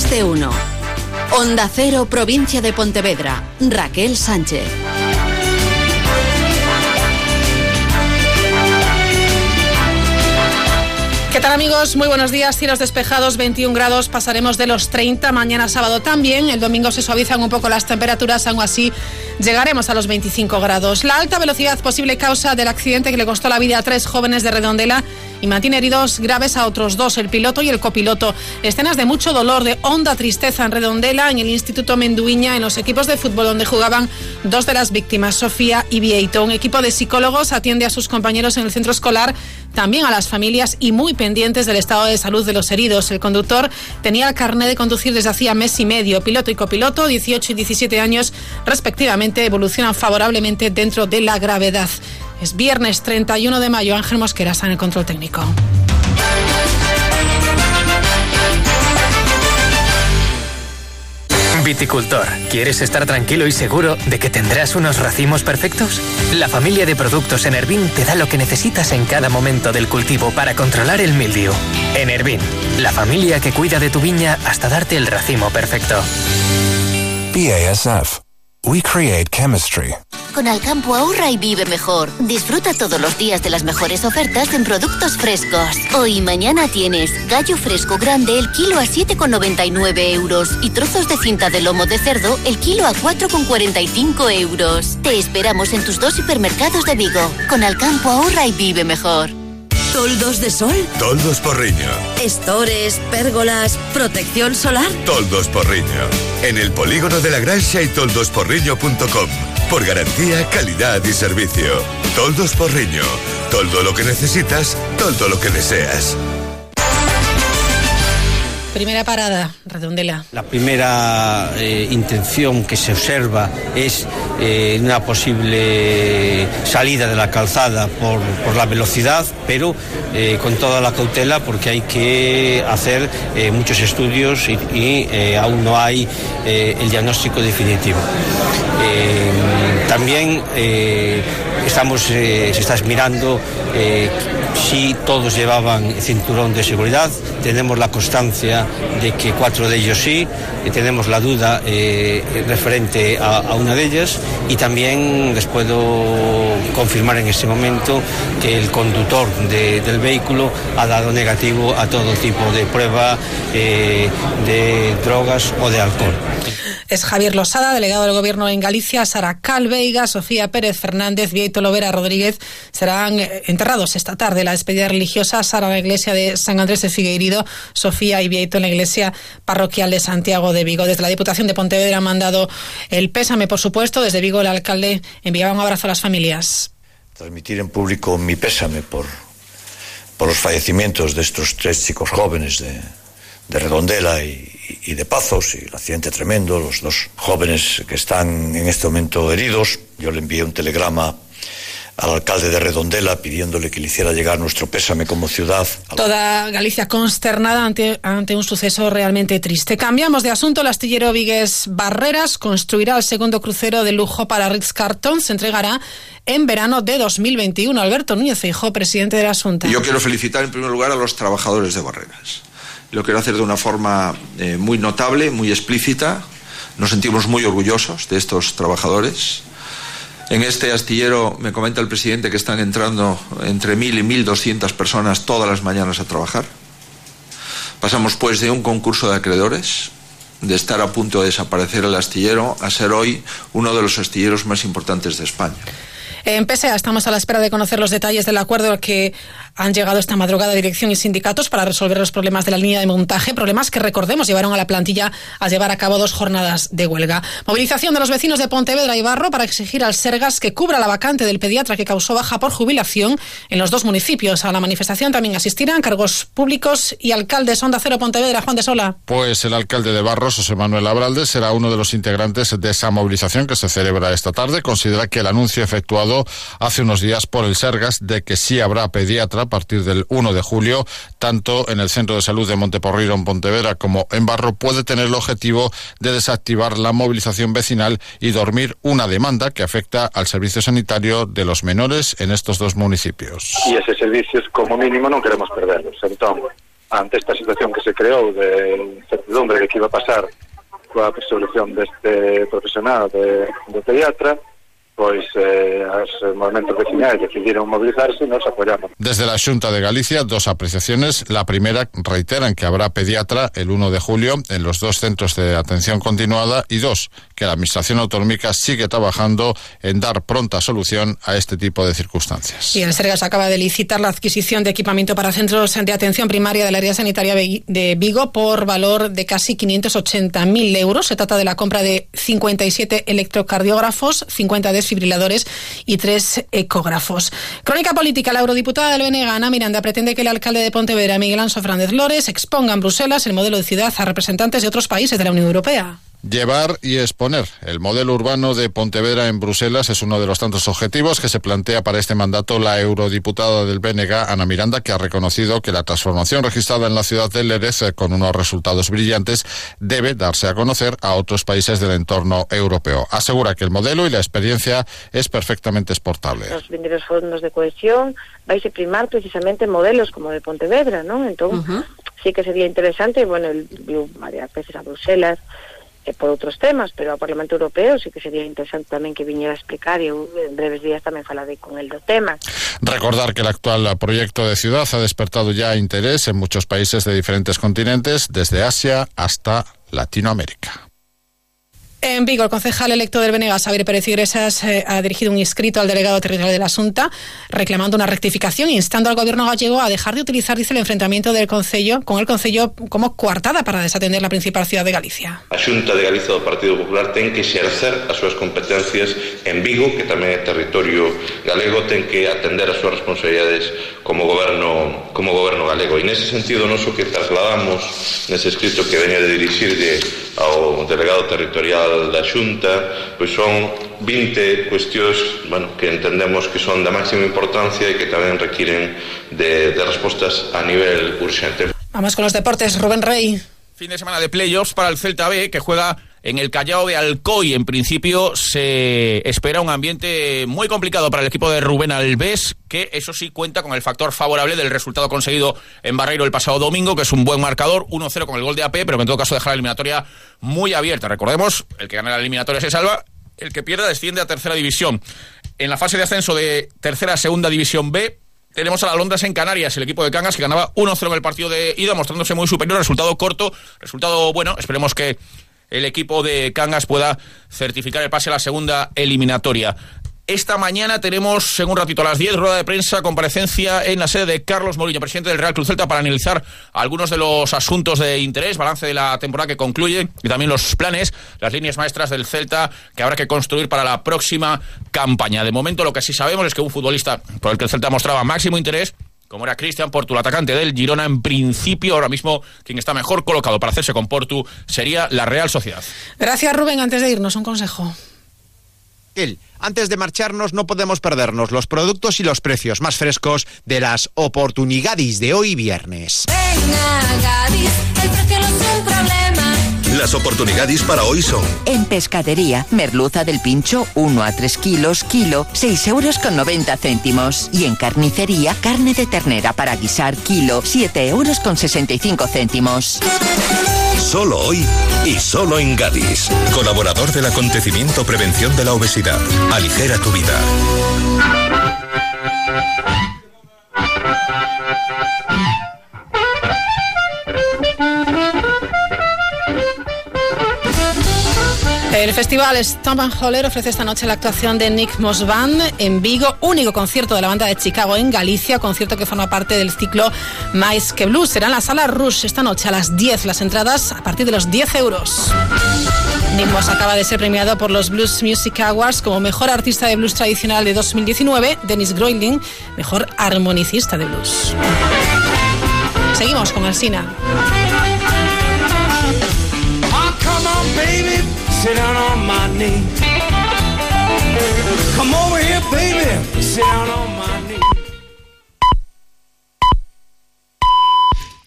Más de uno. Onda Cero, provincia de Pontevedra. Raquel Sánchez. ¿Qué tal amigos? Muy buenos días. Cielos despejados, 21 grados, pasaremos de los 30. Mañana sábado también. El domingo se suavizan un poco las temperaturas, aún así llegaremos a los 25 grados. La alta velocidad, posible causa del accidente que le costó la vida a tres jóvenes de Redondela y mantiene heridos graves a otros dos, el piloto y el copiloto. Escenas de mucho dolor, de honda tristeza en Redondela, en el Instituto Menduiña, en los equipos de fútbol donde jugaban dos de las víctimas, Sofía y Vieito. Un equipo de psicólogos atiende a sus compañeros en el centro escolar, también a las familias y muy pendientes del estado de salud de los heridos. El conductor tenía el carnet de conducir desde hacía mes y medio. Piloto y copiloto, 18 y 17 años respectivamente, evolucionan favorablemente dentro de la gravedad. Es viernes 31 de mayo. Ángel Mosquera está en el control técnico. Viticultor, ¿quieres estar tranquilo y seguro de que tendrás unos racimos perfectos? La familia de productos Enervin te da lo que necesitas en cada momento del cultivo para controlar el mildiu. Enervin, la familia que cuida de tu viña hasta darte el racimo perfecto. BASF. We create chemistry. Con Alcampo ahorra y vive mejor. Disfruta todos los días de las mejores ofertas en productos frescos. Hoy y mañana tienes gallo fresco grande el kilo a 7,99 euros y trozos de cinta de lomo de cerdo el kilo a 4,45 euros. Te esperamos en tus dos hipermercados de Vigo. Con Alcampo ahorra y vive mejor. ¿Toldos de sol? Toldos Porriño. ¿Estores, pérgolas, protección solar? Toldos Porriño. En el polígono de la Granja y toldosporriño.com. Por garantía, calidad y servicio. Toldos Porriño. Todo lo que necesitas, todo lo que deseas. Primera parada, Redondela. La primera eh, intención que se observa es eh, una posible salida de la calzada por, por la velocidad, pero eh, con toda la cautela porque hay que hacer muchos estudios y, aún no hay el diagnóstico definitivo. También estamos, se está mirando si todos llevaban cinturón de seguridad. Tenemos la constancia de que cuatro de ellos sí. Eh, tenemos la duda eh, referente a, una de ellas y también les puedo confirmar en este momento que el conductor de, del vehículo ha dado negativo a todo tipo de prueba eh, de drogas o de alcohol. Es Javier Losada, delegado del Gobierno en Galicia, Sara Calveiga, Sofía Pérez Fernández, Vieito Lovera Rodríguez serán eh, enterrados esta tarde. La despedida religiosa, Sara en la iglesia de San Andrés de Figueiredo, Sofía y Vieito en la iglesia parroquial de Santiago de Vigo. Desde la Diputación de Pontevedra han mandado el pésame, por supuesto. Desde Vigo el alcalde enviaba un abrazo a las familias. Transmitir en público mi pésame por, los fallecimientos de estos tres chicos jóvenes de Redondela y, y, de Pazos, y el accidente tremendo, los dos jóvenes que están en este momento heridos. Yo le envié un telegrama al alcalde de Redondela pidiéndole que le hiciera llegar nuestro pésame como ciudad. Toda Galicia consternada ante, ante un suceso realmente triste. Cambiamos de asunto. El astillero Vigues Barreras construirá el segundo crucero de lujo para Ritz Carton. Se entregará en verano de 2021. Alberto Núñez Feijóo, presidente de la Asunta. Yo quiero felicitar en primer lugar a los trabajadores de Barreras. Lo quiero hacer de una forma eh, muy notable, muy explícita. Nos sentimos muy orgullosos de estos trabajadores. En este astillero me comenta el presidente que están entrando entre 1.000 y 1.200 personas todas las mañanas a trabajar. Pasamos pues de un concurso de acreedores, de estar a punto de desaparecer el astillero, a ser hoy uno de los astilleros más importantes de España. En PSA estamos a la espera de conocer los detalles del acuerdo que han llegado esta madrugada dirección y sindicatos para resolver los problemas de la línea de montaje, problemas que recordemos llevaron a la plantilla a llevar a cabo dos jornadas de huelga. Movilización de los vecinos de Pontevedra y Barro para exigir al Sergas que cubra la vacante del pediatra que causó baja por jubilación en los dos municipios. A la manifestación también asistirán cargos públicos y alcaldes Onda Cero Pontevedra, Juan de Sola. Pues el alcalde de Barros, José Manuel Abralde, será uno de los integrantes de esa movilización que se celebra esta tarde. Considera que el anuncio efectuado hace unos días por el Sergas de que sí habrá pediatra a partir del 1 de julio, tanto en el Centro de Salud de Monteporriro en Pontevedra como en Barro, puede tener el objetivo de desactivar la movilización vecinal y dormir una demanda que afecta al servicio sanitario de los menores en estos dos municipios. Y ese servicio, como mínimo, no queremos perderlos. Entonces, ante esta situación que se creou de incertidumbre de que iba a pasar coa resolución deste profesional de pediatra, pois eh, as movimentos vecinais decidiron movilizarse e nos apoyamos. Desde la Junta de Galicia, dos apreciaciones. La primera, reiteran que habrá pediatra el 1 de julio en los dos centros de atención continuada y dos, que la Administración Autonómica sigue trabajando en dar pronta solución a este tipo de circunstancias. Y el Sergas acaba de licitar la adquisición de equipamiento para centros de atención primaria del área sanitaria de Vigo por valor de casi 580.000 euros. Se trata de la compra de 57 electrocardiógrafos, 50 de desfibriladores y tres ecógrafos. Crónica política. La eurodiputada del BNG, Ana Miranda, pretende que el alcalde de Pontevedra, Miguel Anso Fernández Lores, exponga en Bruselas el modelo de ciudad a representantes de otros países de la Unión Europea. Llevar y exponer. El modelo urbano de Pontevedra en Bruselas es uno de los tantos objetivos que se plantea para este mandato la eurodiputada del BNG, Ana Miranda, que ha reconocido que la transformación registrada en la ciudad de Lerez, eh, con unos resultados brillantes, debe darse a conocer a otros países del entorno europeo. Asegura que el modelo y la experiencia es perfectamente exportable. Los primeros fondos de cohesión vais a primar precisamente modelos como de Pontevedra, ¿no? Entonces, uh -huh. sí que sería interesante, bueno, el, varias veces a Bruselas, eh, por outros temas, pero ao Parlamento Europeo sí que sería interesante tamén que viñera a explicar eu en breves días tamén falaré con el do tema. Recordar que el actual proyecto de ciudad ha despertado ya interés en muchos países de diferentes continentes, desde Asia hasta Latinoamérica. En Vigo, el concejal electo del Venegas, Xavier Pérez Iglesias, eh, ha dirigido un escrito al delegado territorial de la Asunta reclamando una rectificación, instando al gobierno gallego a dejar de utilizar, dice, el enfrentamiento del Concello con el Concello como coartada para desatender la principal ciudad de Galicia. A Xunta de Galicia do Partido Popular ten que exercer as súas competencias en Vigo, que tamén é territorio galego, ten que atender as súas responsabilidades como goberno, como goberno galego. E nese sentido, noso que trasladamos nese escrito que veña de dirixirlle ao delegado territorial da Xunta, pois son 20 cuestións bueno, que entendemos que son da máxima importancia e que tamén requiren de, de respostas a nivel urgente. Vamos con los deportes, Rubén Rey. Fin de semana de playoffs para el Celta B, que juega en el Callao de Alcoy. En principio se espera un ambiente muy complicado para el equipo de Rubén Alves, que eso sí cuenta con el factor favorable del resultado conseguido en Barreiro el pasado domingo, que es un buen marcador, 1-0 con el gol de AP, pero en todo caso deja la eliminatoria muy abierta. Recordemos, el que gana la eliminatoria se salva, el que pierda desciende a tercera división. En la fase de ascenso de tercera a segunda división B, tenemos a la Londres en Canarias, el equipo de Cangas que ganaba 1-0 en el partido de ida, mostrándose muy superior, resultado corto, resultado bueno, esperemos que el equipo de Cangas pueda certificar el pase a la segunda eliminatoria. Esta mañana tenemos, en un ratito a las 10, rueda de prensa, comparecencia en la sede de Carlos Morillo, presidente del Real Cruz Celta, para analizar algunos de los asuntos de interés, balance de la temporada que concluye y también los planes, las líneas maestras del Celta que habrá que construir para la próxima campaña. De momento, lo que sí sabemos es que un futbolista por el que el Celta mostraba máximo interés como era Cristian Portu, el atacante del Girona, en principio ahora mismo quien está mejor colocado para hacerse con Portu sería la Real Sociedad. Gracias Rubén, antes de irnos un consejo. El, antes de marcharnos no podemos perdernos los productos y los precios más frescos de las oportunidades de hoy viernes. Venga, Gadis, el precio Las oportunidades para hoy son En pescadería, merluza del pincho 1 a 3 kilos, kilo 6 euros con 90 céntimos. Y en carnicería, carne de ternera para guisar, kilo 7 euros con 65 céntimos. Solo hoy y solo en Gadis. Colaborador del acontecimiento Prevención de la Obesidad. Aligera tu vida. El festival Stomp and Holler ofrece esta noche la actuación de Nick Moss Band en Vigo, único concierto de la banda de Chicago en Galicia, concierto que forma parte del ciclo Mais que Blues. Será en la sala Rush esta noche a las 10, las entradas a partir de los 10 euros. Nick Moss acaba de ser premiado por los Blues Music Awards como mejor artista de blues tradicional de 2019, Dennis Groening, mejor armonicista de blues. Seguimos con Alsina. need. Come over here, baby. Sit down